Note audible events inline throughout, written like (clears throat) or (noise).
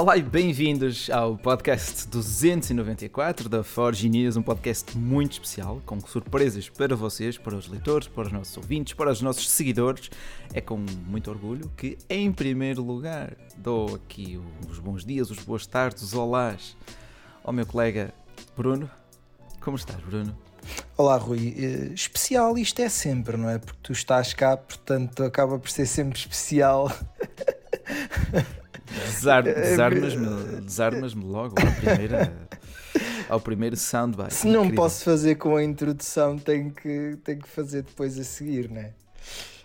Olá e bem-vindos ao podcast 294 da Forge News, um podcast muito especial, com surpresas para vocês, para os leitores, para os nossos ouvintes, para os nossos seguidores. É com muito orgulho que, em primeiro lugar, dou aqui os bons dias, os boas tardes, os olás ao meu colega Bruno. Como estás, Bruno? Olá, Rui. Eh, especial isto é sempre, não é? Porque tu estás cá, portanto acaba por ser sempre especial. (laughs) Desarmas-me desarmas logo à primeira, ao primeiro soundbite. Se não Incrível. posso fazer com a introdução, tenho que, tenho que fazer depois a seguir, né?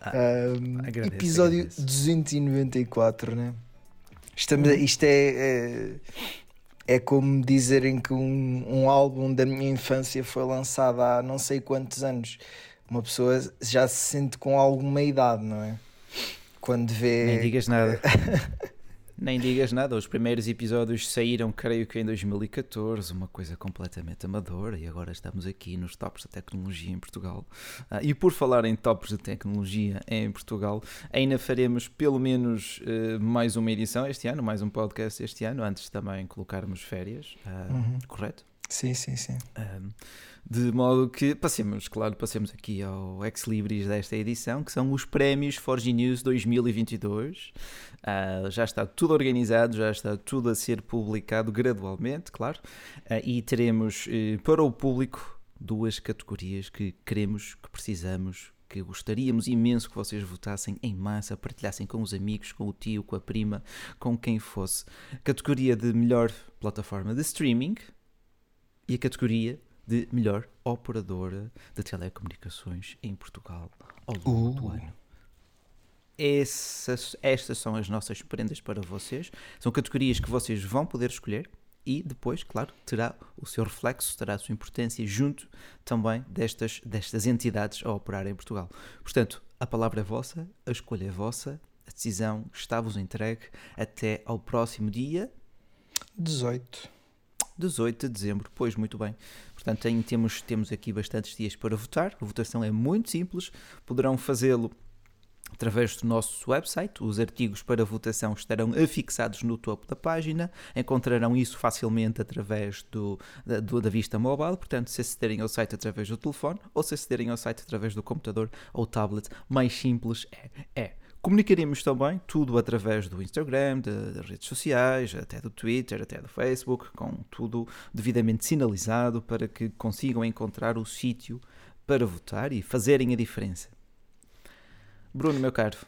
Ah, um, agradeço, episódio agradeço. 294, né? Estamos, isto é, é, é como dizerem que um, um álbum da minha infância foi lançado há não sei quantos anos. Uma pessoa já se sente com alguma idade, não é? Quando vê. Nem digas nada. (laughs) Nem digas nada, os primeiros episódios saíram, creio que em 2014, uma coisa completamente amadora, e agora estamos aqui nos tops da tecnologia em Portugal. Ah, e por falar em tops de tecnologia em Portugal, ainda faremos pelo menos uh, mais uma edição este ano, mais um podcast este ano, antes de também colocarmos férias, uh, uhum. correto? Sim, sim, sim. Um, de modo que passemos, claro, passemos aqui ao ex libris desta edição, que são os prémios Forge News 2022. Uh, já está tudo organizado, já está tudo a ser publicado gradualmente, claro, uh, e teremos uh, para o público duas categorias que queremos, que precisamos, que gostaríamos imenso que vocês votassem em massa, partilhassem com os amigos, com o tio, com a prima, com quem fosse. Categoria de melhor plataforma de streaming e a categoria de melhor operadora de telecomunicações em Portugal ao longo uh. do ano. Essas, estas são as nossas prendas para vocês. São categorias que vocês vão poder escolher e depois, claro, terá o seu reflexo, terá a sua importância junto também destas, destas entidades a operar em Portugal. Portanto, a palavra é vossa, a escolha é vossa, a decisão está-vos entregue até ao próximo dia 18. 18 de dezembro. Pois, muito bem. Portanto, tem, temos, temos aqui bastantes dias para votar. A votação é muito simples. Poderão fazê-lo através do nosso website. Os artigos para votação estarão afixados no topo da página. Encontrarão isso facilmente através do, da, da vista mobile. Portanto, se acederem ao site através do telefone ou se acederem ao site através do computador ou tablet, mais simples é. é Comunicaremos também tudo através do Instagram, de, das redes sociais, até do Twitter, até do Facebook, com tudo devidamente sinalizado para que consigam encontrar o sítio para votar e fazerem a diferença. Bruno, meu caro,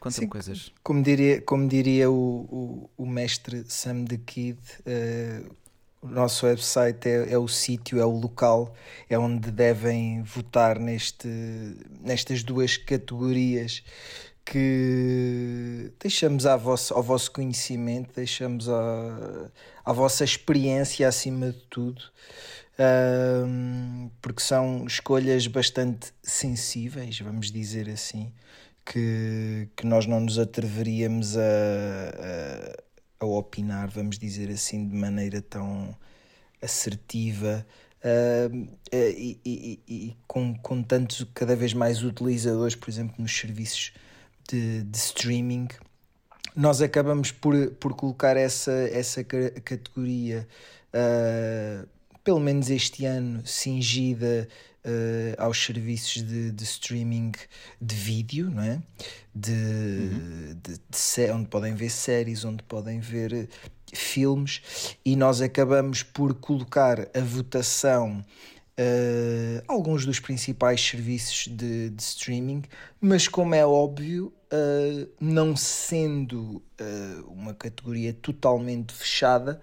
conta-me coisas. Como diria, como diria o, o, o mestre Sam the Kid, uh, o nosso website é, é o sítio, é o local, é onde devem votar neste, nestas duas categorias que deixamos ao vosso, ao vosso conhecimento, deixamos à, à vossa experiência acima de tudo, um, porque são escolhas bastante sensíveis, vamos dizer assim, que, que nós não nos atreveríamos a, a, a opinar, vamos dizer assim, de maneira tão assertiva. Uh, e, e, e, com, com tantos cada vez mais utilizadores, por exemplo, nos serviços de, de streaming, nós acabamos por, por colocar essa, essa categoria, uh, pelo menos este ano, cingida uh, aos serviços de, de, streaming de vídeo, não é? De, uhum. de, de, onde podem ver séries, onde podem ver filmes, e nós acabamos por colocar a votação uh, alguns dos principais serviços de, de, streaming, mas como é óbvio, uh, não sendo uh, uma categoria totalmente fechada,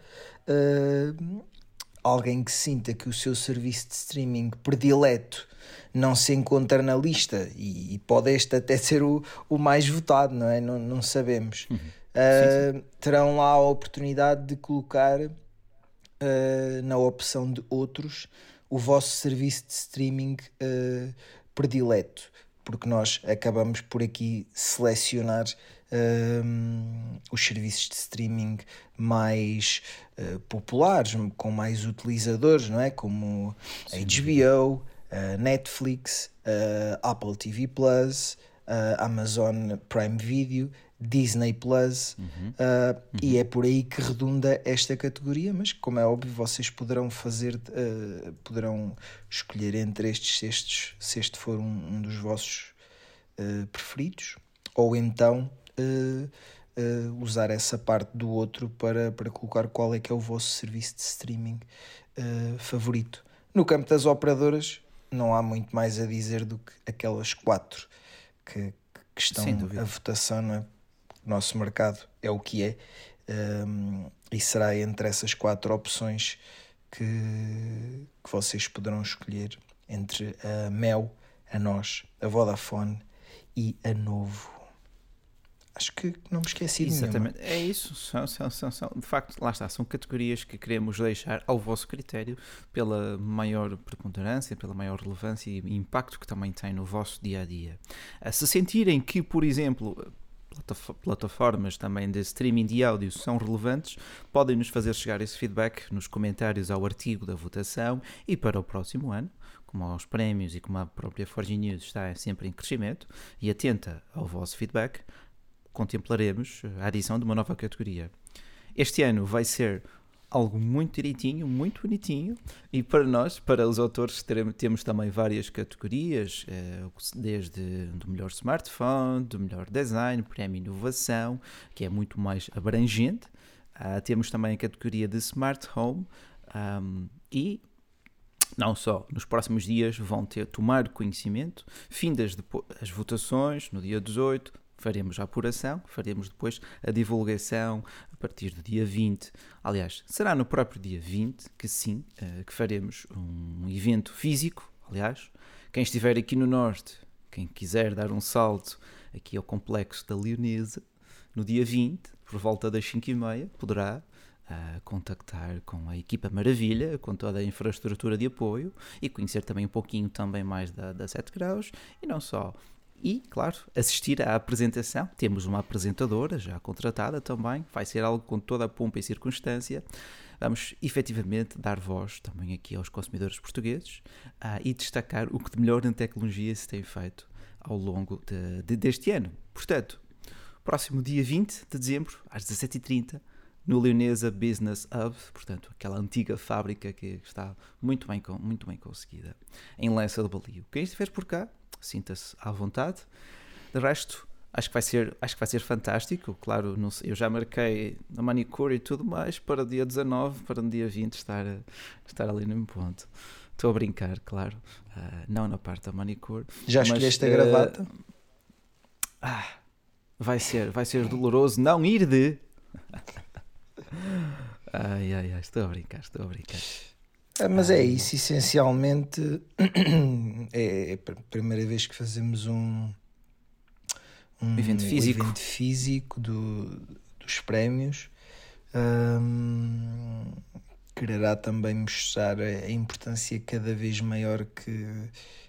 alguém que sinta que o seu serviço de streaming predileto não se encontra na lista e, e pode este até ser o, o mais votado, não é? Não, não sabemos. Uhum. Uh, sim, sim. Terão lá a oportunidade de colocar uh, na opção de outros o vosso serviço de streaming uh, predileto, porque nós acabamos por aqui selecionar uh, os serviços de streaming mais uh, populares, com mais utilizadores, não é? Como Sim. HBO, Netflix, Apple TV Plus. Amazon Prime Video, Disney Plus, uhum. Uh, uhum. e é por aí que redunda esta categoria. Mas, como é óbvio, vocês poderão fazer, uh, poderão escolher entre estes cestos se este for um, um dos vossos uh, preferidos, ou então usar essa parte do outro para, para colocar qual é que é o vosso serviço de streaming favorito. No campo das operadoras, não há muito mais a dizer do que aquelas quatro que, que estão a votação, não é? Nosso mercado é o que é, um, e será entre essas quatro opções que, que vocês poderão escolher entre a Mel, a Nós, a Vodafone e a Novo. Acho que não me esqueci de Exatamente, nenhuma. é isso. São, são, são, são, de facto, lá está, são categorias que queremos deixar ao vosso critério pela maior preponderância, pela maior relevância e impacto que também tem no vosso dia a dia. Ah, se sentirem que, por exemplo, plataformas também de streaming de áudio são relevantes, podem nos fazer chegar esse feedback nos comentários ao artigo da votação e para o próximo ano, como aos prémios e como a própria Forge News está sempre em crescimento e atenta ao vosso feedback, contemplaremos a adição de uma nova categoria. Este ano vai ser algo muito direitinho, muito bonitinho. E para nós, para os autores, temos também várias categorias, eh, desde do melhor smartphone, do melhor design, prémio inovação, que é muito mais abrangente. Uh, temos também a categoria de smart home e não só, nos próximos dias vão ter tomar conhecimento, findas as votações no dia 18, faremos a apuração, faremos depois a divulgação a partir do dia 20. Aliás, será no próprio dia 20 que sim, eh, que faremos um evento físico. Aliás, quem estiver aqui no Norte, quem quiser dar um salto aqui ao complexo da Leonesa, no dia 20, por volta das 5h30, poderá uh, contactar com a equipa Maravilha, com toda a infraestrutura de apoio e conhecer também um pouquinho também mais da, da 7 Graus e não só e, claro, assistir à apresentação. Temos uma apresentadora já contratada também, vai ser algo com toda a pompa e circunstância. Vamos efetivamente dar voz também aqui aos consumidores portugueses uh, e destacar o que de melhor em tecnologia se tem feito ao longo de, de, deste ano. Portanto, próximo dia 20 de dezembro, às 17h30, no Leonesa Business Hub, portanto, aquela antiga fábrica que está muito bem, muito bem conseguida, em Lença do Balio. Quem estiver por cá, sinta-se à vontade. De resto, acho que vai ser, acho que vai ser fantástico. Claro, sei, eu já marquei a manicure e tudo mais para o dia 19, para no dia 20 estar, estar ali no ponto. Estou a brincar, claro. Uh, não na parte da manicure. Já escolheste mas, a gravata? Uh, ah, vai ser, vai ser doloroso não ir de. (laughs) ai, ai, ai, estou a brincar, estou a brincar. Ah, mas é isso, essencialmente (clears throat) é, é a primeira vez que fazemos um, um evento físico, um evento físico do, dos prémios. Um, quererá também mostrar a importância cada vez maior que,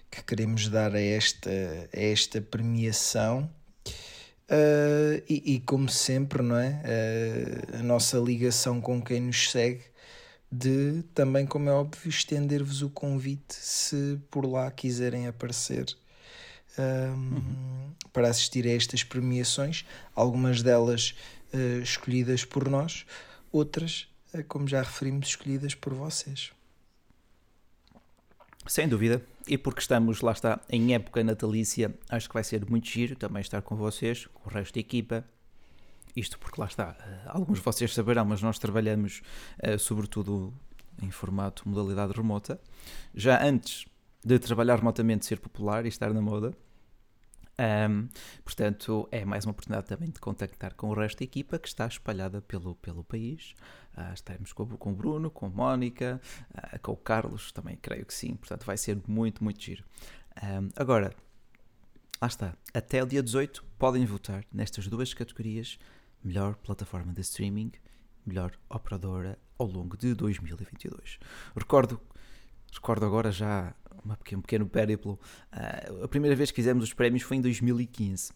que queremos dar a esta, a esta premiação. Uh, e, e, como sempre, não é? Uh, a nossa ligação com quem nos segue de também, como é óbvio, estender-vos o convite se por lá quiserem aparecer um, uhum. para assistir a estas premiações, algumas delas uh, escolhidas por nós, outras, uh, como já referimos, escolhidas por vocês. Sem dúvida, e porque estamos, lá está, em época natalícia, acho que vai ser muito giro também estar com vocês, com o resto da equipa, isto porque lá está, eh, alguns de vocês saberão, mas nós trabalhamos uh, sobretudo em formato modalidade remota. Já antes de trabalhar remotamente, ser popular e estar na moda. Um, portanto, é mais uma oportunidade também de contactar com o resto da equipa que está espalhada pelo, pelo país. Uh, estaremos com, com o Bruno, com a Mónica, uh, com o Carlos, também creio que sim. Portanto, vai ser muito, muito giro. Um, agora, lá está. Até o dia 18 podem votar nestas duas categorias melhor plataforma de streaming, melhor operadora ao longo de 2022. Recordo, recordo agora já uma pequeno, um pequeno périplo. Uh, a primeira vez que fizemos os prémios foi em 2015.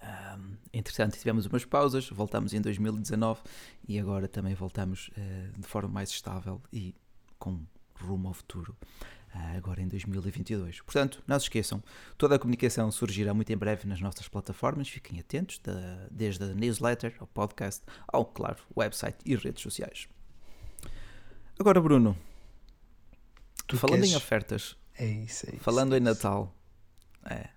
Um, entretanto, tivemos umas pausas, voltamos em 2019 e agora também voltamos uh, de forma mais estável e com rumo ao futuro. Agora em 2022. Portanto, não se esqueçam, toda a comunicação surgirá muito em breve nas nossas plataformas, fiquem atentos, desde a newsletter ao podcast, ao, claro, website e redes sociais. Agora, Bruno, tu falando queres... em ofertas, é isso, é isso, falando é em Natal, é.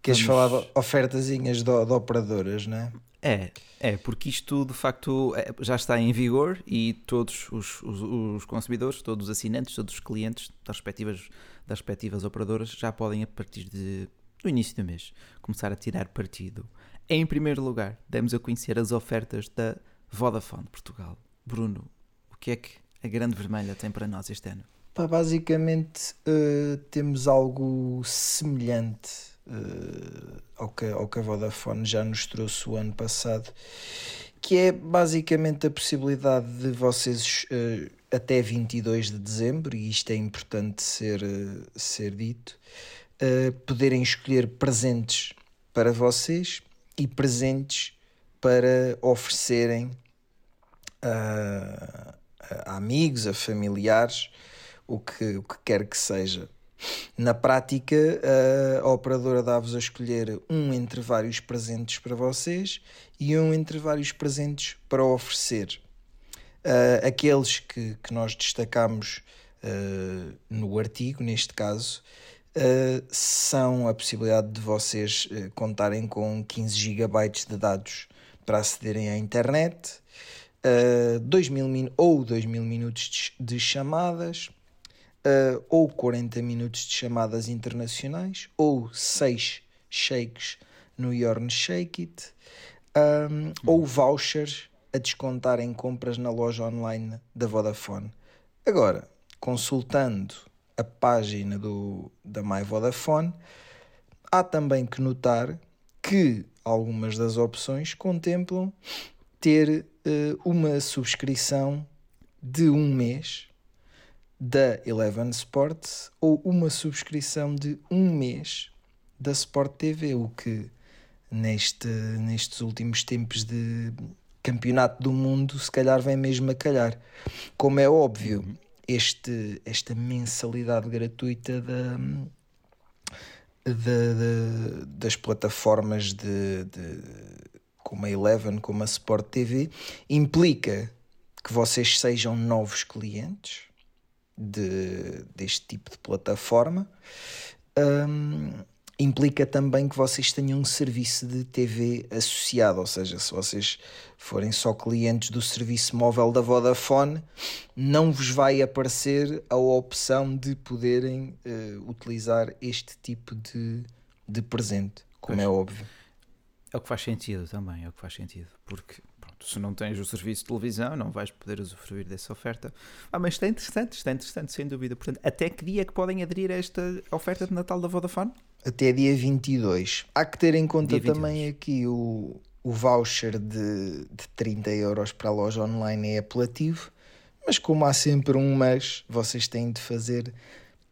Queres Vamos... falar de ofertazinhas de, de operadoras, não é? É, é, porque isto de facto é, já está em vigor e todos os, os, os, consumidores, todos os assinantes, todos os clientes das respectivas, das respectivas operadoras já podem, a partir de, do início do mês, começar a tirar partido. Em primeiro lugar, demos a conhecer as ofertas da Vodafone Portugal. Bruno, o que é que a Grande Vermelha tem para nós este ano? Pá, basicamente uh, temos algo semelhante uh, ao, que, ao que a Vodafone já nos trouxe o ano passado, que é basicamente a possibilidade de vocês uh, até 22 de dezembro, e isto é importante ser, uh, ser dito, poderem escolher presentes para vocês e presentes para oferecerem a, a amigos, a familiares, o que, o que quer que seja. Na prática, a operadora dá-vos a escolher um entre vários presentes para vocês e um entre vários presentes para oferecer. Uh, aqueles que, que nós destacamos uh, no artigo, neste caso, uh, são a possibilidade de vocês contarem com 15 GB de dados para acederem à internet, uh, 2 mil ou 2 mil minutos de, de chamadas, uh, ou 40 minutos de chamadas internacionais, ou 6 shakes no Yorn Shake It, um, ou vouchers a descontar em compras na loja online da Vodafone. Agora, consultando a página do, da My Vodafone, há também que notar que algumas das opções contemplam ter uh, uma subscrição de um mês da Eleven Sports ou uma subscrição de um mês da Sport TV, o que neste, nestes últimos tempos de campeonato do mundo se calhar vem mesmo a calhar. Como é óbvio, este, esta mensalidade gratuita da, de, de, das plataformas de, de, como a Eleven, como a Sport TV, implica que vocês sejam novos clientes, de, deste tipo de plataforma. Um, implica também que vocês tenham um serviço de TV associado, ou seja, se vocês forem só clientes do serviço móvel da Vodafone, não vos vai aparecer a opção de poderem uh, utilizar este tipo de, de presente, como pois. é óbvio. É o que faz sentido também, é o que faz sentido, porque se não tens o serviço de televisão, não vais poder usufruir dessa oferta. Ah, mas está interessante, está interessante, sem dúvida. Portanto, até que dia é que podem aderir a esta oferta de Natal da Vodafone? Até dia 22. Há que ter em conta também aqui o, o voucher de, de 30 euros para a loja online é apelativo, mas como há sempre um mês, vocês têm de fazer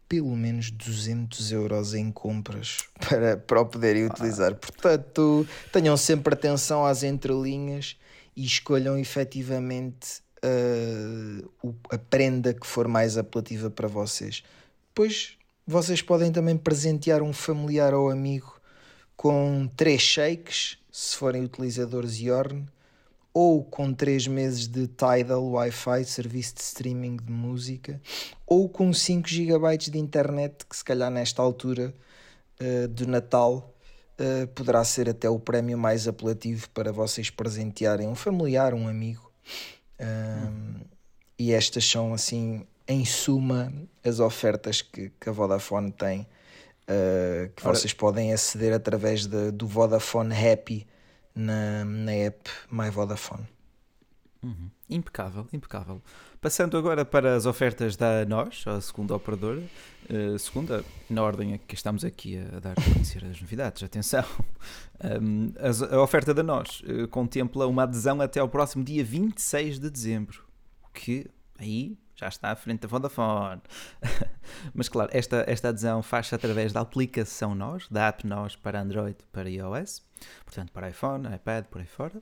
pelo menos 200 euros em compras (laughs) para, para o poderem utilizar. Ah. Portanto, tenham sempre atenção às entrelinhas e escolham efetivamente uh, a prenda que for mais apelativa para vocês. Pois vocês podem também presentear um familiar ou amigo com três shakes, se forem utilizadores Yorn, ou com 3 meses de Tidal Wi-Fi, serviço de streaming de música, ou com 5 GB de internet, que se calhar nesta altura uh, do Natal uh, poderá ser até o prémio mais apelativo para vocês presentearem um familiar, um amigo. Uh, E estas são, assim, em suma, as ofertas que, que a Vodafone tem, uh, que Ora... vocês podem aceder através de, do Vodafone Happy na, na app My Vodafone. Uhum. Impecável, impecável. Passando agora para as ofertas da nós, a segunda operadora, uh, segunda, na ordem que estamos aqui a dar a conhecer as novidades, atenção. (laughs) Um, a, a, oferta da nós uh, contempla uma adesão até ao próximo dia 26 de dezembro, que aí já está à frente da Vodafone. (laughs) Mas claro, esta, esta adesão faz-se através da aplicação Nós, da app Nós para Android para iOS, portanto para iPhone, iPad, por aí fora.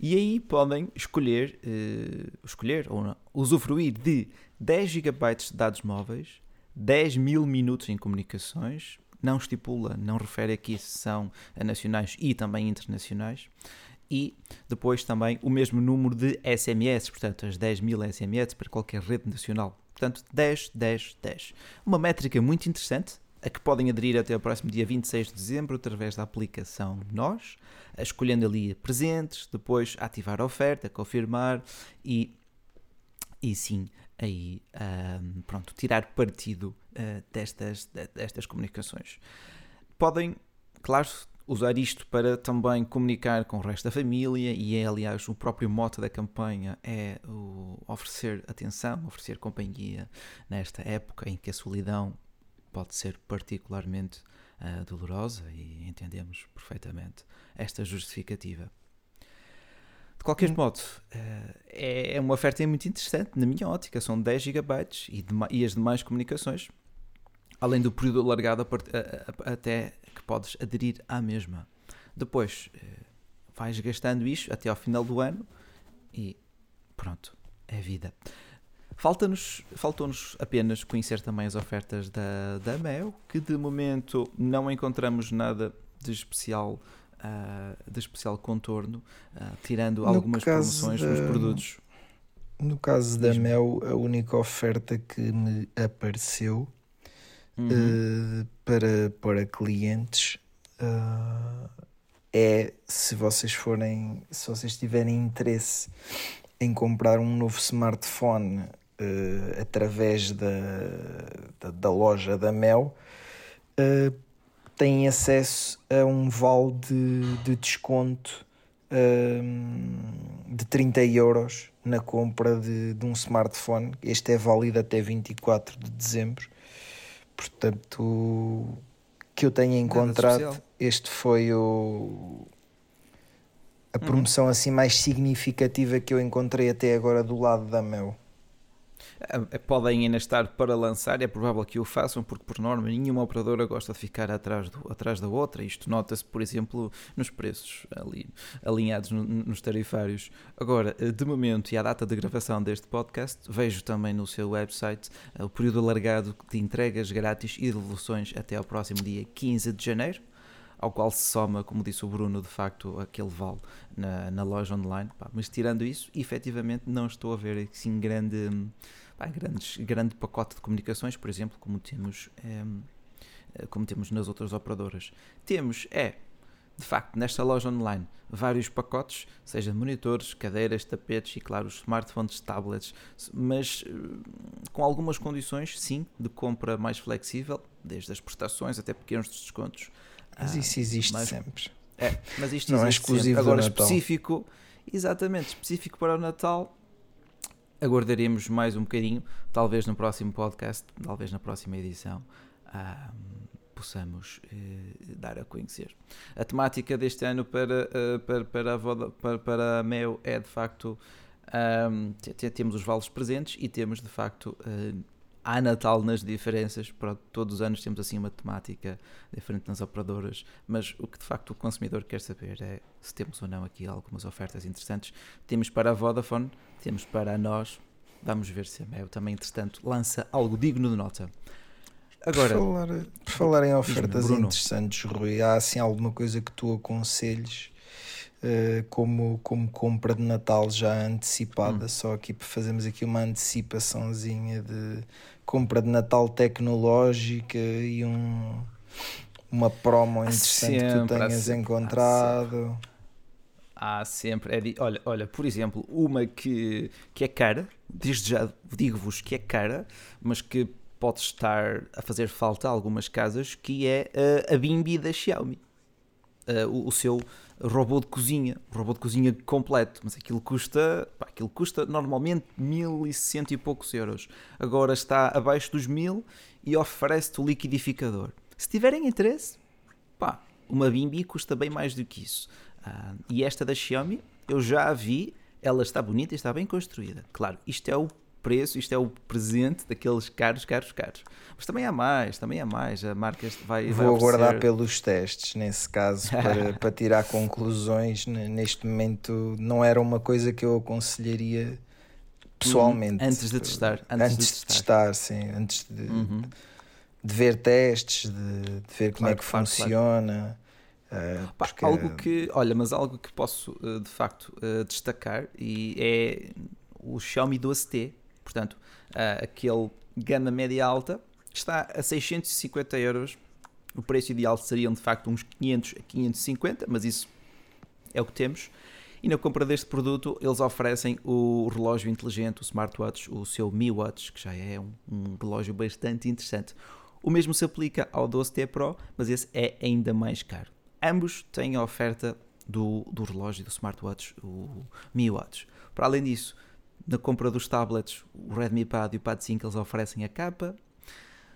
E aí podem escolher, uh, escolher ou não, usufruir de 10 GB de dados móveis, 10 mil minutos em comunicações, não estipula, não refere aqui se são nacionais e também internacionais, e depois também o mesmo número de SMS, portanto, as 10 mil SMS para qualquer rede nacional. Portanto, 10, 10, 10. Uma métrica muito interessante, a que podem aderir até o próximo dia 26 de dezembro através da aplicação Nós, escolhendo ali presentes, depois ativar a oferta, confirmar e, e sim, aí um, pronto, tirar partido uh, destas, destas comunicações. Podem, claro, usar isto para também comunicar com o resto da família e é aliás o próprio mote da campanha é oferecer atenção, oferecer companhia nesta época em que a solidão pode ser particularmente uh, dolorosa e entendemos perfeitamente esta justificativa. De qualquer hum. modo, uh, é uma oferta muito interessante na minha ótica, são 10 GB e, e as demais comunicações, além do período alargado até que podes aderir à mesma. Depois uh, vais gastando isto até ao final do ano e pronto, é vida. Falta-nos, faltou-nos apenas conhecer também as ofertas da, da Mel, que de momento não encontramos nada de especial, uh, de especial contorno, uh, tirando no algumas promoções da, nos produtos. No caso da Mel, a única oferta que me apareceu uhum. uh, para, para clientes é se vocês forem, se vocês tiverem interesse em comprar um novo smartphone uh, através da, da, da, loja da Mel, uh, têm acesso a um vale de, de desconto uh, de 30 euros na compra de, de um smartphone. Este é válido até 24 de dezembro. Portanto, que eu tenha encontrado, este foi o, a uhum. promoção uhum. assim mais significativa que eu encontrei até agora do lado da Mel. Eh, podem ainda estar para lançar, é provável que o façam, porque por norma nenhuma operadora gosta de ficar atrás, do, atrás da outra. Isto nota-se, por exemplo, nos preços ali, alinhados no, nos tarifários. Agora, eh, de momento e à data de gravação deste podcast, vejo também no seu website eh, o período alargado de entregas grátis e devoluções até ao próximo dia 15 de janeiro ao qual se soma, como disse o Bruno, de facto, aquele vale na, na loja online. Mas tirando isso, efetivamente não estou a ver assim grande há grandes, grande pacote de comunicações, por exemplo, como temos, é, como temos nas outras operadoras. Temos, é, de facto, nesta loja online, vários pacotes, seja de monitores, cadeiras, tapetes e, claro, os smartphones, tablets, mas eh, com algumas condições, sim, de compra mais flexível, desde as prestações até pequenos descontos. Mas isso existe mas, sempre. É, mas isto não é exclusivo sempre. Agora, específico, exatamente, específico para o Natal, aguardaremos mais um bocadinho, talvez no próximo podcast, talvez na próxima edição, possamos uh, dar a conhecer. A temática deste ano para, uh, para, para, a Voda, para, para a MEO é de facto. Um, temos os vales presentes e temos de facto uh, há Natal nas diferenças, pronto, todos os anos temos assim uma temática diferente nas operadoras, mas o que de facto o consumidor quer saber é se temos ou não aqui algumas ofertas interessantes. Temos para a Vodafone, temos para nós, vamos ver se a Mel também, entretanto, lança algo digno de nota. Agora, por falar, por falar em ofertas interessantes, Rui, há assim alguma coisa que tu aconselhes uh, como, como compra de Natal já antecipada, hum. só aqui para fazermos aqui uma antecipaçãozinha de compra de Natal tecnológica e um, uma promo interessante sempre, que tu tenhas encontrado. Há sempre. Há sempre. É, olha, olha, por exemplo, uma que, que é cara, desde já digo-vos que é cara, mas que pode estar a fazer falta a algumas casas, que é a, a Bimbi da Xiaomi. Uh, o, o, seu robô de cozinha, robô de cozinha completo, mas aquilo custa, pá, aquilo custa normalmente 1100 e poucos euros. Agora está abaixo dos 1000 e oferece-te o liquidificador. Se tiverem interesse, pá, uma Bimbi custa bem mais do que isso. Uh, e esta da Xiaomi, eu já a vi, ela está bonita e está bem construída. Claro, isto é o preço, isto é o presente daqueles caros, caros, caros. Mas também há mais, também há mais. A marca vai. Vou vai aguardar pelos testes, nesse caso, para, (laughs) para tirar conclusões. Neste momento, não era uma coisa que eu aconselharia pessoalmente. Antes de testar. Antes, antes de, de testar. sim. Antes de, uhum. de ver testes, de, de ver como é que claro, funciona. Claro. Uh, porque... Algo que, olha, mas algo que posso uh, de facto uh, destacar e é o Xiaomi 12T, portanto, aquele gama média alta, está a 650 euros. O preço ideal seriam de facto uns 500 a 550, mas isso é o que temos. E na compra deste produto, eles oferecem o relógio inteligente, o smartwatch, o seu Mi Watch, que já é um, um relógio bastante interessante. O mesmo se aplica ao 12T Pro, mas esse é ainda mais caro. Ambos têm a oferta do, do relógio, do smartwatch, o Mi Watch. Para além disso, na compra dos tablets, o Redmi Pad e o Pad 5 eles oferecem a capa.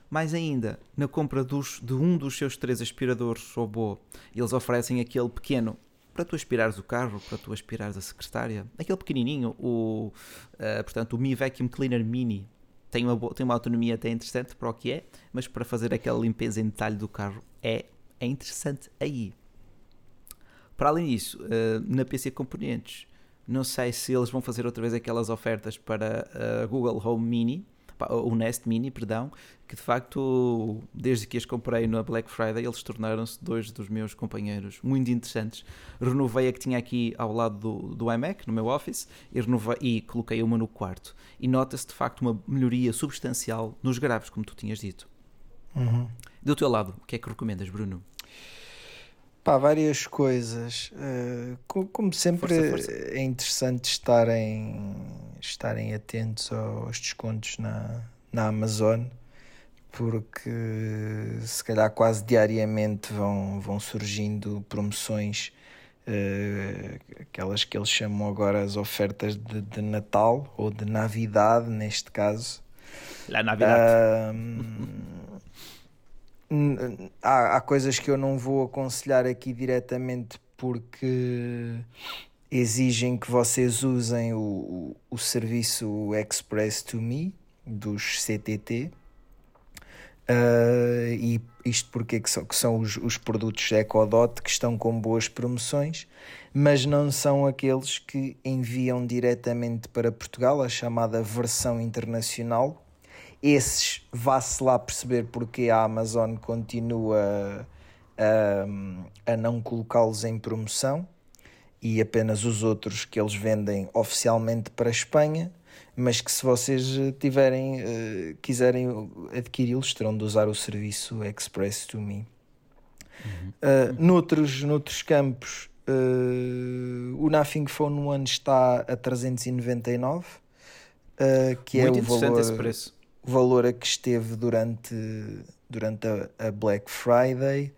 Mais ainda, na compra dos, de um dos seus três aspiradores robô, eles oferecem aquele pequeno para tu aspirares o carro, para tu aspirares a secretária. Aquele pequenininho, o, uh, portanto, o Mi Vacuum Cleaner Mini, tem uma, tem uma autonomia até interessante para o que é, mas para fazer aquela limpeza em detalhe do carro é, é interessante aí. Para além disso, uh, na PC Componentes, não sei se eles vão fazer outra vez aquelas ofertas para a Google Home Mini, o Nest Mini, perdão, que de facto, desde que as comprei na Black Friday, eles tornaram-se dois dos meus companheiros muito interessantes. Renovei a que tinha aqui ao lado do, do iMac, no meu Office, e, renovei, e coloquei uma no quarto. E nota-se de facto uma melhoria substancial nos graves, como tu tinhas dito. Uhum. Do teu lado, o que é que recomendas, Bruno? Pá, várias coisas. Uh, como sempre, força, força. é interessante estarem, estarem atentos aos descontos na, na Amazon, porque se calhar quase diariamente vão, vão surgindo promoções, uh, aquelas que eles chamam agora as ofertas de, de Natal ou de Navidade, neste caso. La Navidade. Uh, há, há coisas que eu não vou aconselhar aqui diretamente porque exigem que vocês usem o, o, serviço Express to Me dos CTT. Uh, ah, e isto porque que são, que são os, os produtos Ecodot que estão com boas promoções, mas não são aqueles que enviam diretamente para Portugal, a chamada versão internacional, esses vá-se lá perceber porque a Amazon continua a, a não colocá-los em promoção e apenas os outros que eles vendem oficialmente para a Espanha, mas que se vocês tiverem, uh, quiserem adquiri-los, terão de usar o serviço Express to Me. Uhum. Uh, noutros, noutros campos, uh, o Nothing Phone One está a 399, uh, que Muito é o valor. Esse preço valor a que esteve durante, durante a, a Black Friday.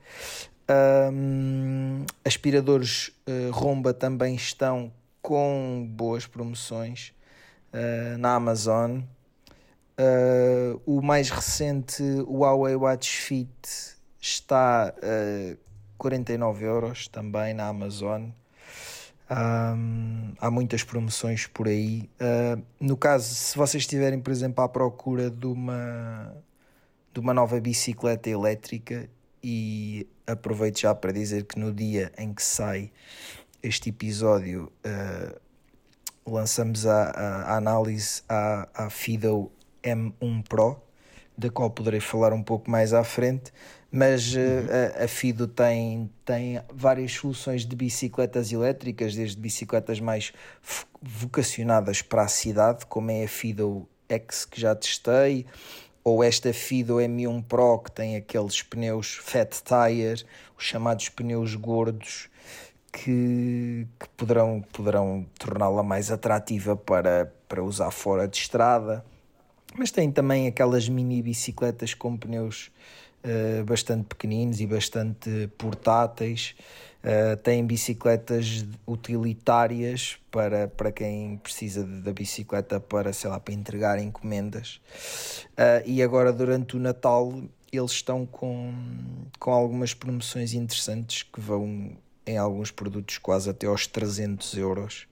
Um, aspiradores uh, Romba também estão com boas promoções uh, na Amazon. Uh, o mais recente, Huawei Watch Fit, está a 49 euros também na Amazon. Um, há muitas promoções por aí. Uh, no caso, se vocês estiverem, por exemplo, à procura de uma, de uma nova bicicleta elétrica, e aproveito já para dizer que no dia em que sai este episódio, uh, lançamos a, a, análise à, à Fido M1 Pro, da qual poderei falar um pouco mais à frente mas uh, a, a, Fido tem, tem várias soluções de bicicletas elétricas, desde bicicletas mais vocacionadas para a cidade, como é a Fido X que já testei, ou esta Fido M1 Pro que tem aqueles pneus Fat Tire, os chamados pneus gordos, que, que poderão, poderão torná-la mais atrativa para, para usar fora de estrada. Mas tem também aquelas mini bicicletas com pneus uh, bastante pequeninos e bastante portáteis. Uh, têm bicicletas utilitárias para, para quem precisa da bicicleta para, sei lá, para entregar encomendas. Uh, e agora, durante o Natal, eles estão com, com algumas promoções interessantes que vão em alguns produtos quase até aos 300 euros.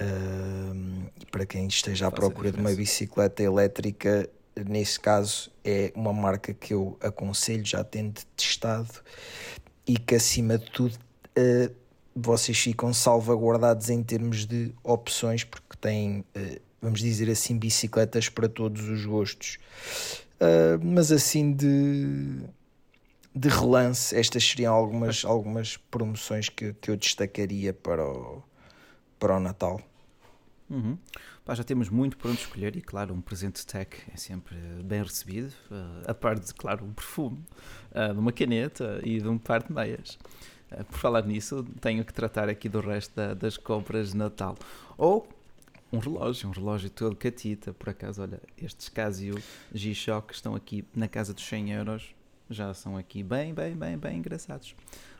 Uh, para quem esteja à procura de uma bicicleta elétrica, nesse caso é uma marca que eu aconselho, já tendo testado e que acima de tudo uh, vocês ficam salvaguardados em termos de opções porque têm uh, vamos dizer assim, bicicletas para todos os gostos. Uh, mas assim de, de relance, estas seriam algumas, algumas promoções que, que eu destacaria para o, para o Natal. Uhum. Pá, já temos muito para onde escolher e, claro, um presente tech é sempre bem recebido, uh, a par de, claro, um perfume, uh, de uma caneta e de um par de meias. Uh, por falar nisso, tenho que tratar aqui do resto da, das compras de Natal. Ou um relógio, um relógio todo catita, por acaso, olha, estes Casio G-Shock estão aqui na casa dos 100 euros, já são aqui bem, bem, bem, bem engraçados.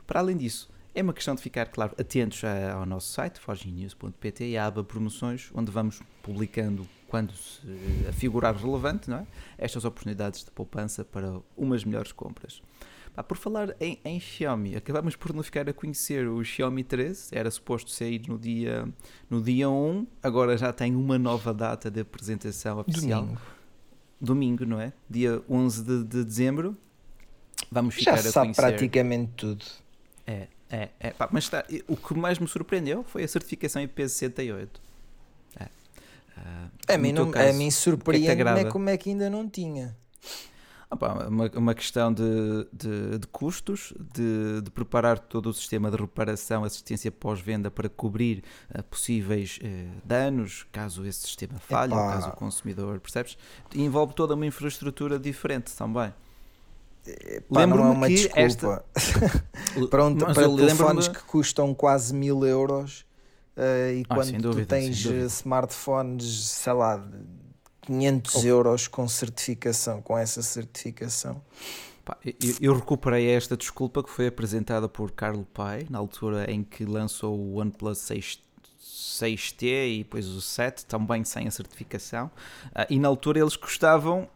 Para além disso, é uma questão de ficar, claro, atentos ao nosso site, forginews.pt e à aba promoções, onde vamos publicando quando se afigurar relevante, não é? Estas oportunidades de poupança para umas melhores compras. por falar em, em, Xiaomi, acabamos por não ficar a conhecer o Xiaomi 13, era suposto sair no dia, no dia 1, agora já tem uma nova data de apresentação oficial. Domingo. Domingo, não é? Dia 11 de, de dezembro. Vamos ficar já a sabe praticamente tudo. É, é, é pá, mas está, o que mais me surpreendeu foi a certificação IP68. É. Uh, a, mim não, caso, a mim é surpreende é como é que ainda não tinha. Ah, pá, uma, uma questão de, de, de custos, de, de, preparar todo o sistema de reparação, assistência pós-venda para cobrir uh, possíveis uh, danos, caso esse sistema falhe, caso o consumidor, percebes? Envolve toda uma infraestrutura diferente também. Lembro-me é que desculpa. esta (laughs) para, um, para telefones que custam quase mil euros uh, e ah, quando dúvida, tu tens smartphones, sei lá, 500 oh. euros com certificação, com essa certificação. eu, eu, recuperei esta desculpa que foi apresentada por Carlo Pai na altura em que lançou o OnePlus 6 6T e depois o 7, também sem a certificação. Uh, e na altura eles custavam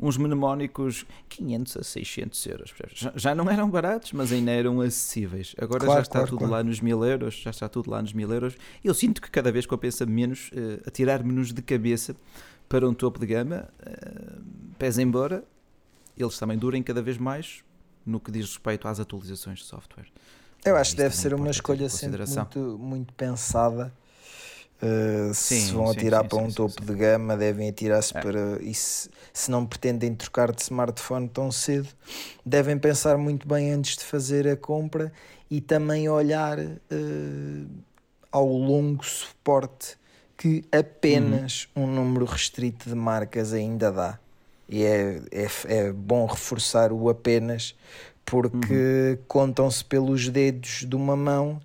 uns mnemónicos 500 a 600 euros. Já, já, não eram baratos, mas ainda eram acessíveis. Agora claro, já está claro, tudo claro. lá nos mil euros, já está tudo lá nos mil euros. Eu sinto que cada vez compensa menos uh, atirar-me-nos de cabeça para um topo de gama, uh, pese embora eles também durem cada vez mais no que diz respeito às atualizações de software. Eu acho que deve ser uma escolha sempre muito, muito pensada Uh, sim, se vão atirar sim, para sim, um topo de gama, devem atirar-se é. para. E se, se não pretendem trocar de smartphone tão cedo, devem pensar muito bem antes de fazer a compra e também olhar uh, ao longo suporte que apenas uhum. um número restrito de marcas ainda dá. E é, é, é bom reforçar o apenas, porque uhum. contam-se pelos dedos de uma mão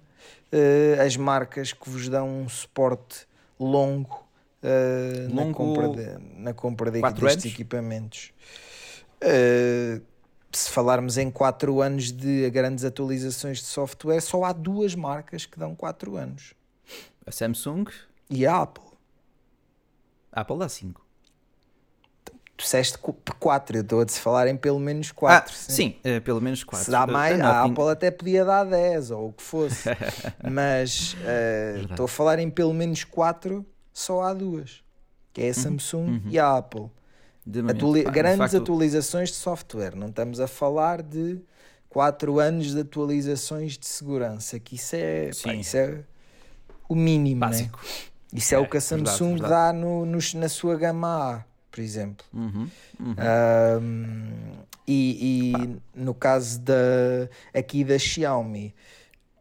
uh, as marcas que vos dão um suporte longo, uh, longo... na compra, de, na compra de, destes equipamentos. Uh, se falarmos em 4 anos de grandes atualizações de software, só há duas marcas que dão 4 anos: a Samsung e a Apple. A Apple dá 5 tu disseste 4, eu estou a te falar em pelo menos 4. Ah, sim, sim pelo menos 4. Se dá mais, a Apple até podia dar 10 ou o que fosse. Mas uh, estou a falar em pelo menos 4, (laughs) só há duas. Que é a uhum, Samsung uhum. e a Apple. Atuali pá, grandes facto... atualizações de software. Não estamos a falar de 4 anos de atualizações de segurança. Que isso é, pá, isso é o mínimo. Básico. Né? Isso é, é, o que a Samsung verdade, verdade. dá no, no, na sua gama A por exemplo. Uhum, uhum. Um, e, e no caso da, aqui da Xiaomi,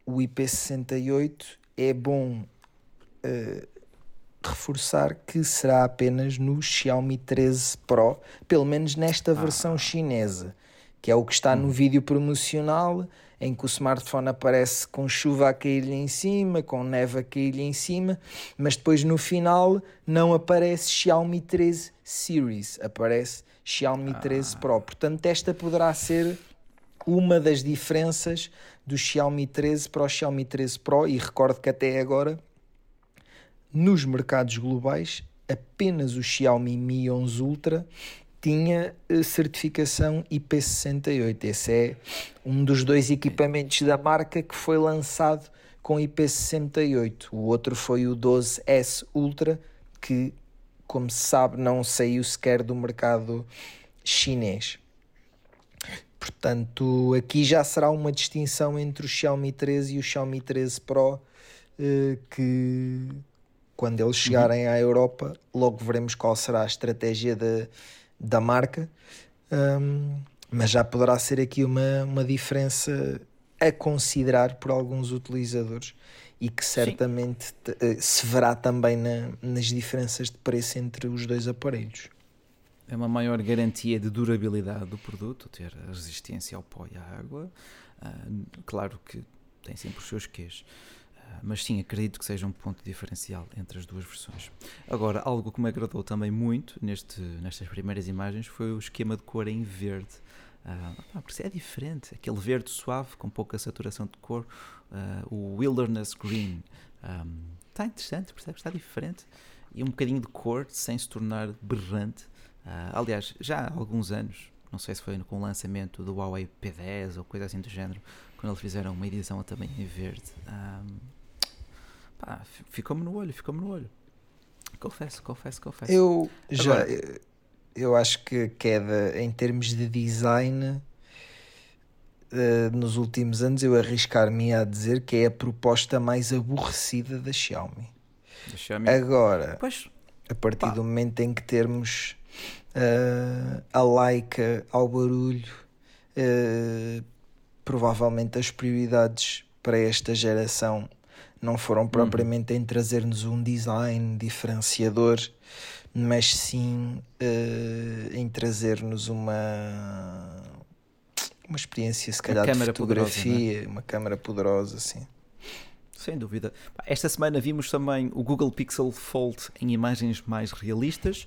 o IP68 é bom uh, reforçar que será apenas no Xiaomi 13 Pro, pelo menos nesta ah. versão chinesa, que é o que está no hum. vídeo promocional em que o smartphone aparece com chuva a cair-lhe em cima, com neve a cair-lhe em cima, mas depois no final não aparece Xiaomi 13 Series, aparece Xiaomi ah. 13 Pro. Portanto, esta poderá ser uma das diferenças do Xiaomi 13 para o Xiaomi 13 Pro e recordo que até agora nos mercados globais apenas o Xiaomi Mi 11 Ultra tinha eh, certificação IP68. Esse é um dos dois equipamentos da marca que foi lançado com IP68. O outro foi o 12S Ultra, que, como se sabe, não saiu sequer do mercado chinês. Portanto, aqui já será uma distinção entre o Xiaomi 13 e o Xiaomi 13 Pro, eh, que quando eles chegarem uhum. à Europa, logo veremos qual será a estratégia de, da marca. Um, mas já poderá ser aqui uma, uma diferença a considerar por alguns utilizadores e que certamente uh, se verá também na, nas diferenças de preço entre os dois aparelhos. É uma maior garantia de durabilidade do produto, ter resistência ao pó e à água. Uh, claro que tem sempre os seus quês. Mas sim, acredito que seja um ponto diferencial entre as duas versões. Agora, algo que me agradou também muito neste, nestas primeiras imagens foi o esquema de cor em verde. Uh, é diferente, aquele verde suave com pouca saturação de cor, uh, o Wilderness Green. Um, está interessante, percebes? Está diferente e um bocadinho de cor sem se tornar berrante. Uh, aliás, já há alguns anos, não sei se foi com o lançamento do Huawei P10 ou coisa assim do género, quando eles fizeram uma edição também em verde. Um, ficou-me no olho, ficou-me no olho. Confesso, confesso, confesso. Eu Agora, já eu acho que a queda em termos de design uh, nos últimos anos eu arriscar-me a dizer que é a proposta mais aborrecida da Xiaomi. Da Xiaomi. Agora, pois, a partir pá. do momento em que termos uh, a Leica ao barulho, uh, provavelmente as prioridades para esta geração não foram uhum. propriamente em trazer-nos um design diferenciador mas sim uh, em trazer-nos uma uma experiência se calhar de fotografia, poderosa, é? uma câmera poderosa, sim. Sem dúvida. Esta semana vimos também o Google Pixel Fold em imagens mais realistas.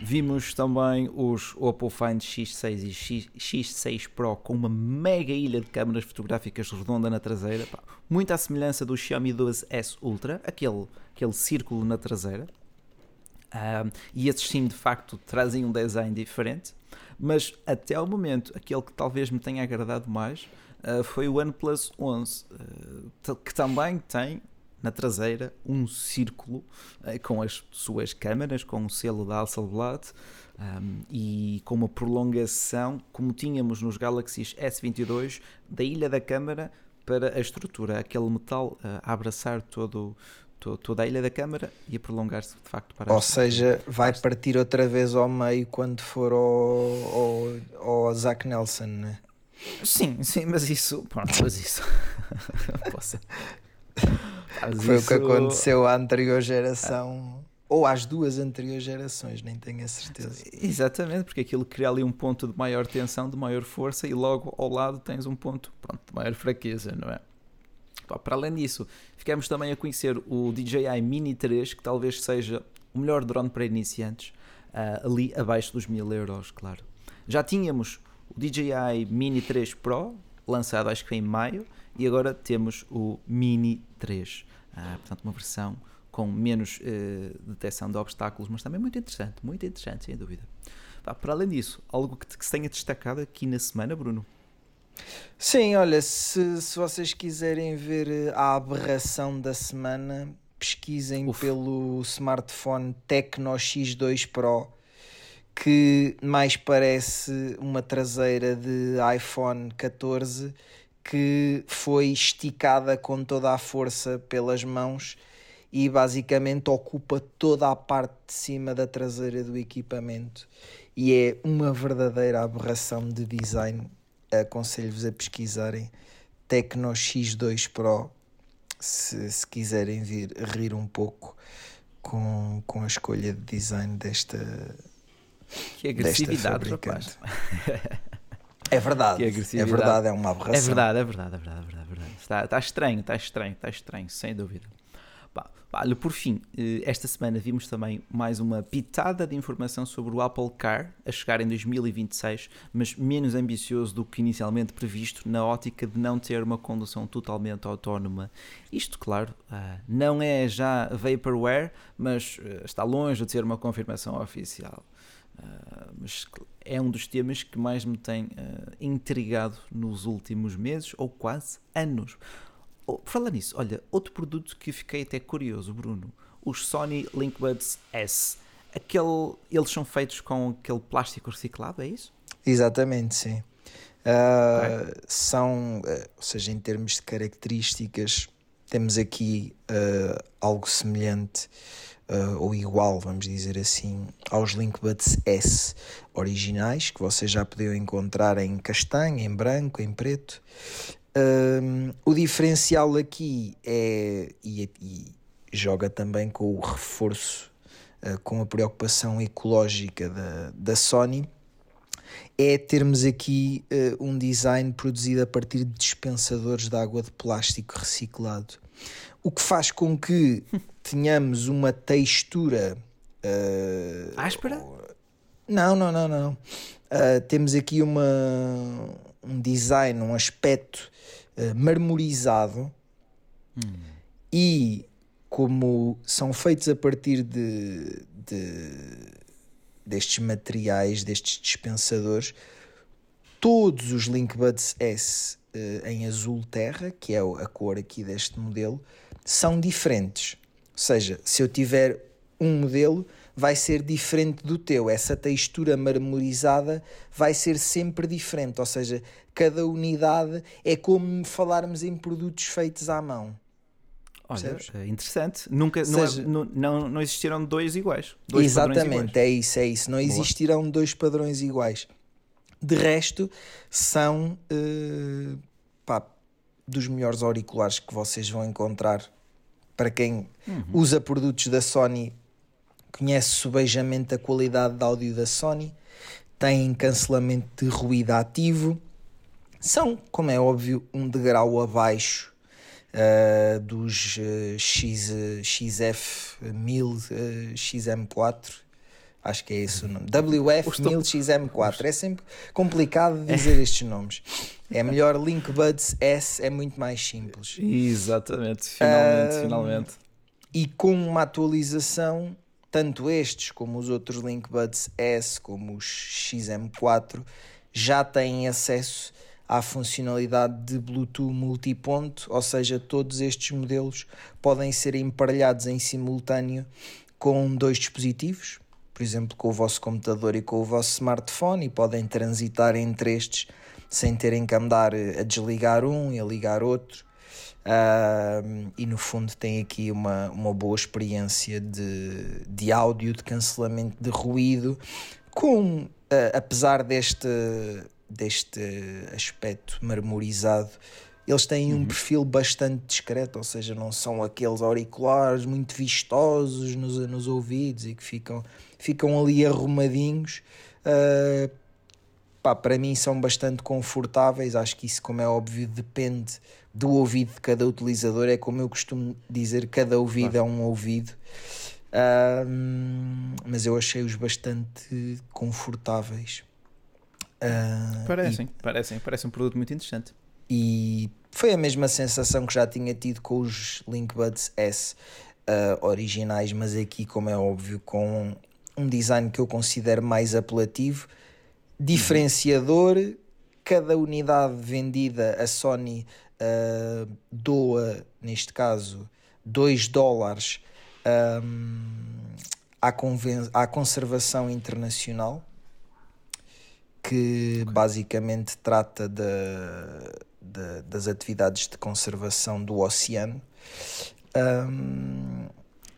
Vimos também os Oppo Find X6 e X6 Pro com uma mega ilha de câmaras fotográficas redonda na traseira, muito à semelhança do Xiaomi 12S Ultra, aquele, aquele círculo na traseira. Um, e esses sim, de facto, trazem um design diferente. Mas até ao momento, aquele que talvez me tenha agradado mais uh, foi o OnePlus 11, uh, que também tem na traseira um círculo uh, com as suas câmaras, com o selo da Hasselblad um, e com uma prolongação, como tínhamos nos Galaxy S22, da ilha da câmara para a estrutura, aquele metal a abraçar todo, toda a ilha da Câmara e a prolongar-se de facto para Ou seja, vai partir outra vez ao meio quando for ao, ao, ao Zach Nelson, né? Sim, sim, mas isso. Pronto, mas isso. (laughs) Posso... Mas Foi isso... o que aconteceu à anterior geração. Ou às duas anteriores gerações, nem tenho a certeza. Exatamente, porque aquilo cria ali um ponto de maior tensão, de maior força, e logo ao lado tens um ponto pronto, de maior fraqueza, não é? Para além disso, ficamos também a conhecer o DJI Mini 3, que talvez seja o melhor drone para iniciantes, uh, ali abaixo dos 1000 euros, claro. Já tínhamos o DJI Mini 3 Pro, lançado acho que em maio, e agora temos o Mini 3, uh, ah, portanto uma versão com menos uh, detecção de obstáculos, mas também muito interessante, muito interessante, sem dúvida. para além disso, algo que, que se tenha destacado aqui na semana, Bruno? Sim, olha, se, se vocês quiserem ver eh, a aberração da semana, pesquisem Uf. pelo smartphone Tecno X2 Pro, que mais parece uma traseira de iPhone 14 que foi esticada com toda a força pelas mãos e basicamente ocupa toda a parte de cima da traseira do equipamento. E é uma verdadeira aberração de design. Aconselho-vos a pesquisarem. Tecno X2 Pro se, se quiserem vir rir um pouco com, com a escolha de design desta que agressividade, rapaz. (laughs) É verdade, é verdade, é uma aberração. É verdade, é verdade, é verdade, é verdade. É verdade. Está, está estranho, está estranho, está estranho, sem dúvida. Olha, por fim, eh, esta semana vimos também mais uma pitada de informação sobre o Apple Car a chegar em 2026, mas menos ambicioso do que inicialmente previsto, na ótica de não ter uma condução totalmente autónoma. Isto, claro, ah, não é já vaporware, mas eh, está longe de ser uma confirmação oficial. Ah, mas é um dos temas que mais me tem ah, intrigado nos últimos meses ou quase anos. Oh, por falar nisso, olha, outro produto que fiquei até curioso, Bruno, os Sony Linkbuds S. Aquele, eles são feitos com aquele plástico reciclado, é isso? Exatamente, sim. Uh, okay. São, uh, ou seja, em termos de características, temos aqui uh, algo semelhante uh, ou igual, vamos dizer assim, aos Linkbuds S originais, que você já podiam encontrar em castanho, em branco, em preto. Uh, o diferencial aqui é, e, e, joga também com o reforço, uh, com a preocupação ecológica da, da Sony, é termos aqui uh, um design produzido a partir de dispensadores de água de plástico reciclado o que faz com que (laughs) tenhamos uma textura uh, áspera? Não, não, não, não. Uh, temos aqui uma, um design, um aspecto uh, marmorizado hum. e como são feitos a partir de, de destes materiais, destes dispensadores, todos os Linkbuds S uh, em azul terra, que é a cor aqui deste modelo, são diferentes. Ou seja, se eu tiver um modelo, vai ser diferente do teu. Essa textura marmorizada vai ser sempre diferente. Ou seja, cada unidade é como falarmos em produtos feitos à mão. Olha, é interessante. Nunca, não, seja, não, não, não, existiram dois iguais. Dois exatamente, iguais. é isso, é isso. Não Boa. existirão dois padrões iguais. De resto, são uh, pá, dos melhores auriculares que vocês vão encontrar para quem uhum. usa produtos da Sony, conhece subejamente a qualidade de áudio da Sony, tem cancelamento de ruído ativo, são, como é óbvio, um degrau abaixo uh, dos uh, X, uh, XF1000 XM4. Acho que é esse o nome. WF1000XM4. É sempre complicado dizer (laughs) estes nomes. É melhor Link Buds S, é muito mais simples. Exatamente, finalmente, uh, finalmente. E com uma atualização, tanto estes como os outros Link Buds S, como os XM4, já têm acesso à funcionalidade de Bluetooth multiponto, ou seja, todos estes modelos podem ser emparelhados em simultâneo com dois dispositivos, por exemplo, com o vosso computador e com o vosso smartphone, e podem transitar entre estes sem terem que andar a desligar um e a ligar outro. Uh, e no fundo tem aqui uma, uma boa experiência de, de áudio, de cancelamento de ruído, com, uh, apesar deste, deste aspecto marmorizado, eles têm um uhum. perfil bastante discreto, ou seja, não são aqueles auriculares muito vistosos nos, nos ouvidos e que ficam, ficam ali arrumadinhos. Uh, pá, para mim são bastante confortáveis. Acho que isso, como é óbvio, depende do ouvido de cada utilizador. É como eu costumo dizer: cada ouvido é um ouvido. Uh, mas eu achei-os bastante confortáveis. Uh, parecem, e, parecem, parece um produto muito interessante. E foi a mesma sensação que já tinha tido com os Linkbuds S uh, originais, mas aqui, como é óbvio, com um design que eu considero mais apelativo diferenciador. Cada unidade vendida, a Sony uh, doa, neste caso, 2 dólares um, à, à conservação internacional, que basicamente trata de, de, das atividades de conservação do oceano. Um,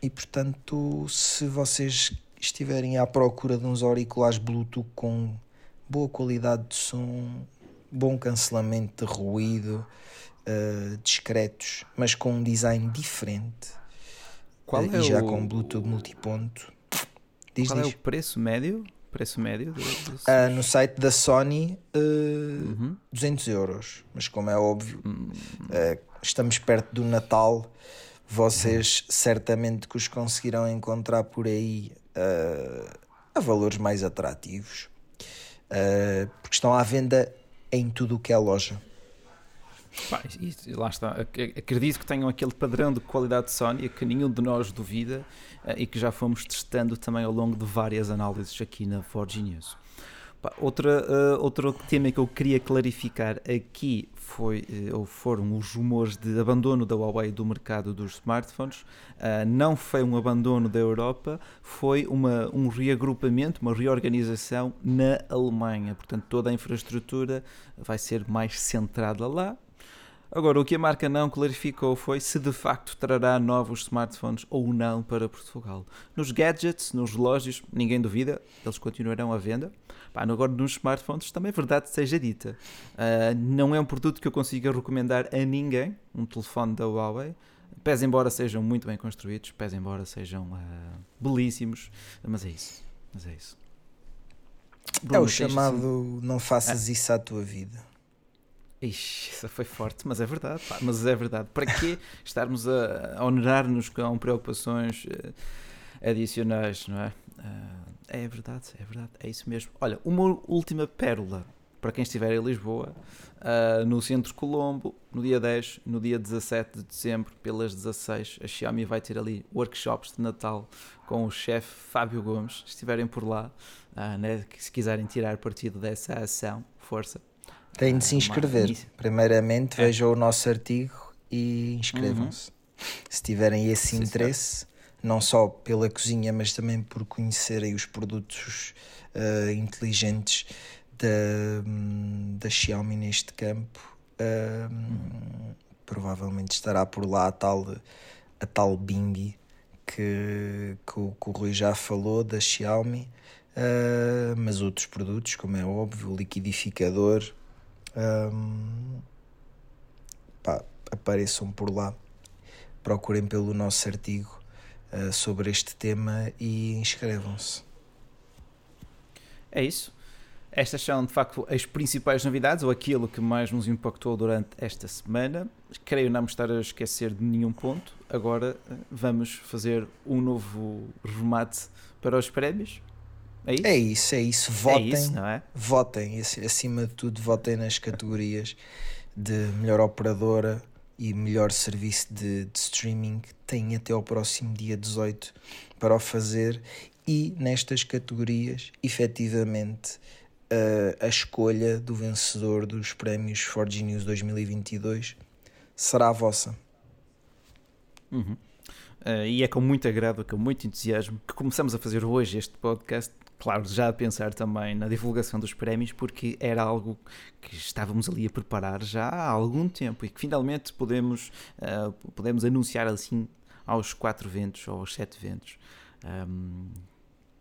e portanto, se vocês estiverem à procura de uns auriculares Bluetooth com boa qualidade de som, bom cancelamento de ruído, uh, discretos, mas com um design diferente. Qual uh, é e já o... com Bluetooth multiponto. Diz, Qual diz. é o preço médio? Preço médio do, do... Uh, no site da Sony, uh, uhum. 200 euros. Mas como é óbvio, uhum. estamos perto do Natal. Vocês uhum. certamente que os conseguirão encontrar por aí a valores mais atrativos uh, porque estão à venda em tudo o que é loja. Pá, lá está. Acredito que tenham aquele padrão de qualidade de Sony que nenhum de nós duvida uh, e que já fomos testando também ao longo de várias análises aqui na Forge News. Outra, uh, outro tema que eu queria clarificar aqui foi, uh, ou foram os rumores de abandono da Huawei do mercado dos smartphones. Uh, não foi um abandono da Europa, foi uma, um reagrupamento, uma reorganização na Alemanha. Portanto, toda a infraestrutura vai ser mais centrada lá. Agora, o que a marca não clarificou foi se de facto trará novos smartphones ou não para Portugal. Nos gadgets, nos relógios, ninguém duvida, eles continuarão à venda. Pá, agora, nos smartphones, também é verdade seja dita. Uh, não é um produto que eu consiga recomendar a ninguém, um telefone da Huawei. Pese embora sejam muito bem construídos, pese embora sejam uh, belíssimos, mas é isso. Mas é isso. Bruno, é o chamado assim... não faças ah. isso à tua vida. Ixi, isso foi forte, mas é verdade. Pá, mas é verdade. Para que (laughs) estarmos a, a onerar-nos com preocupações uh, adicionais, não é? Uh, é verdade, é verdade, é isso mesmo. Olha, uma última pérola para quem estiver em Lisboa, uh, no Centro Colombo, no dia 10, no dia 17 de dezembro, pelas 16, a Xiaomi vai ter ali workshops de Natal com o chefe Fábio Gomes. Se estiverem por lá, uh, né, se quiserem tirar partido dessa ação, força. Tem de se inscrever. Uma... Primeiramente, é. vejam o nosso artigo e inscrevam-se. Uhum. Se tiverem esse Sim, interesse, não só pela cozinha, mas também por conhecerem os produtos uh, inteligentes da, da Xiaomi neste campo. Uh, provavelmente estará por lá a tal, a tal Bing que, que, o, que o Rui já falou da Xiaomi, uh, mas outros produtos, como é óbvio, o liquidificador, um, pá, apareçam por lá. Procurem pelo nosso artigo uh, sobre este tema e inscrevam-se. É isso. Estas são de facto as principais novidades, ou aquilo que mais nos impactou durante esta semana. Creio não me estar a esquecer de nenhum ponto. Agora eh, vamos fazer um novo remate para os prémios. É isso? É isso, é isso. Votem, é isso, não é? votem, acima de tudo, votem nas categorias de melhor operadora e melhor serviço de, de streaming. Têm até ao próximo dia 18 para o fazer e nestas categorias, efetivamente, a, a escolha do vencedor dos prémios Ford News 2022 será a vossa. Uhum. Uh, e é com muito agrado, com muito entusiasmo que começamos a fazer hoje este podcast. Claro, já a pensar também na divulgação dos prémios, porque era algo que estávamos ali a preparar já há algum tempo e que finalmente podemos, uh, podemos anunciar assim aos quatro ventos ou aos sete ventos. Um,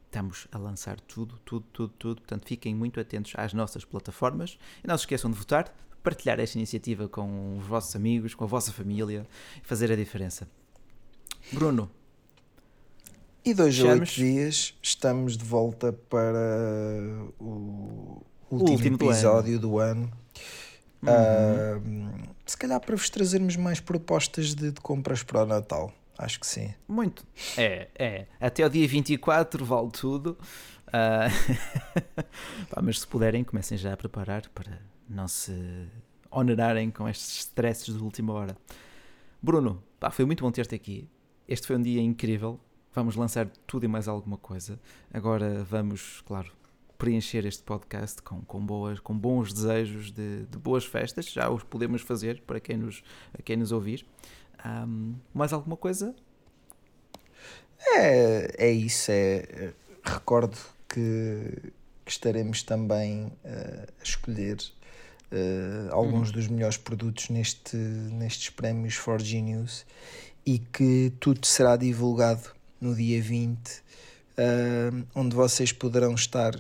estamos a lançar tudo, tudo, tudo, tudo. Portanto, fiquem muito atentos às nossas plataformas e não se esqueçam de votar, partilhar esta iniciativa com os vossos amigos, com a vossa família e fazer a diferença. Bruno. E dois ou oito dias estamos de volta para o último, último episódio do ano. Do ano. Uhum. Uh, se calhar para vos trazermos mais propostas de, de compras para o Natal. Acho que sim. Muito. É, é. Até o dia 24 vale tudo. Uh... (laughs) Pá, mas se puderem, comecem já a preparar para não se onerarem com estes stresses de última hora. Bruno, pá, foi muito bom ter-te aqui. Este foi um dia incrível. Vamos lançar tudo e mais alguma coisa. Agora vamos, claro, preencher este podcast com, com, boas, com bons desejos de, de boas festas. Já os podemos fazer para quem nos, quem nos ouvir. Um, mais alguma coisa? É, é isso. É, recordo que, que estaremos também uh, a escolher uh, alguns uhum. dos melhores produtos neste, nestes prémios For Genius e que tudo será divulgado no dia 20, uh, onde vocês poderão estar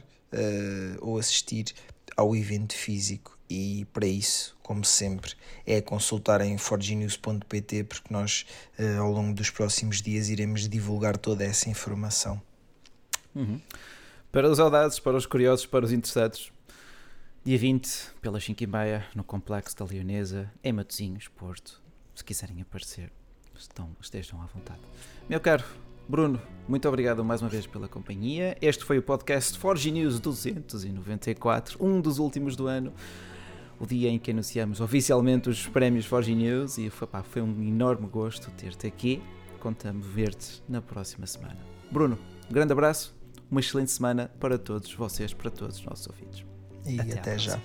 ou assistir ao evento físico e para isso, como sempre, é consultar em forgenews.pt porque nós eh, ao longo dos próximos dias iremos divulgar toda essa informação. Uhum. Para os audaces, para os curiosos, para os interessados, dia 20, pelas 5h30, no Complexo da Leonesa, em Matosinhos, Porto. Se quiserem aparecer, estão, estejam à vontade. Meu caro Bruno, muito obrigado mais uma vez pela companhia. Este foi o podcast Forge News 294, um dos últimos do ano o dia em que anunciamos oficialmente os prémios Forge News e foi, um enorme gosto ter-te aqui. Contamos ver-te na próxima semana. Bruno, um grande abraço, uma excelente semana para todos vocês, para todos os nossos ouvintes. E até, até já.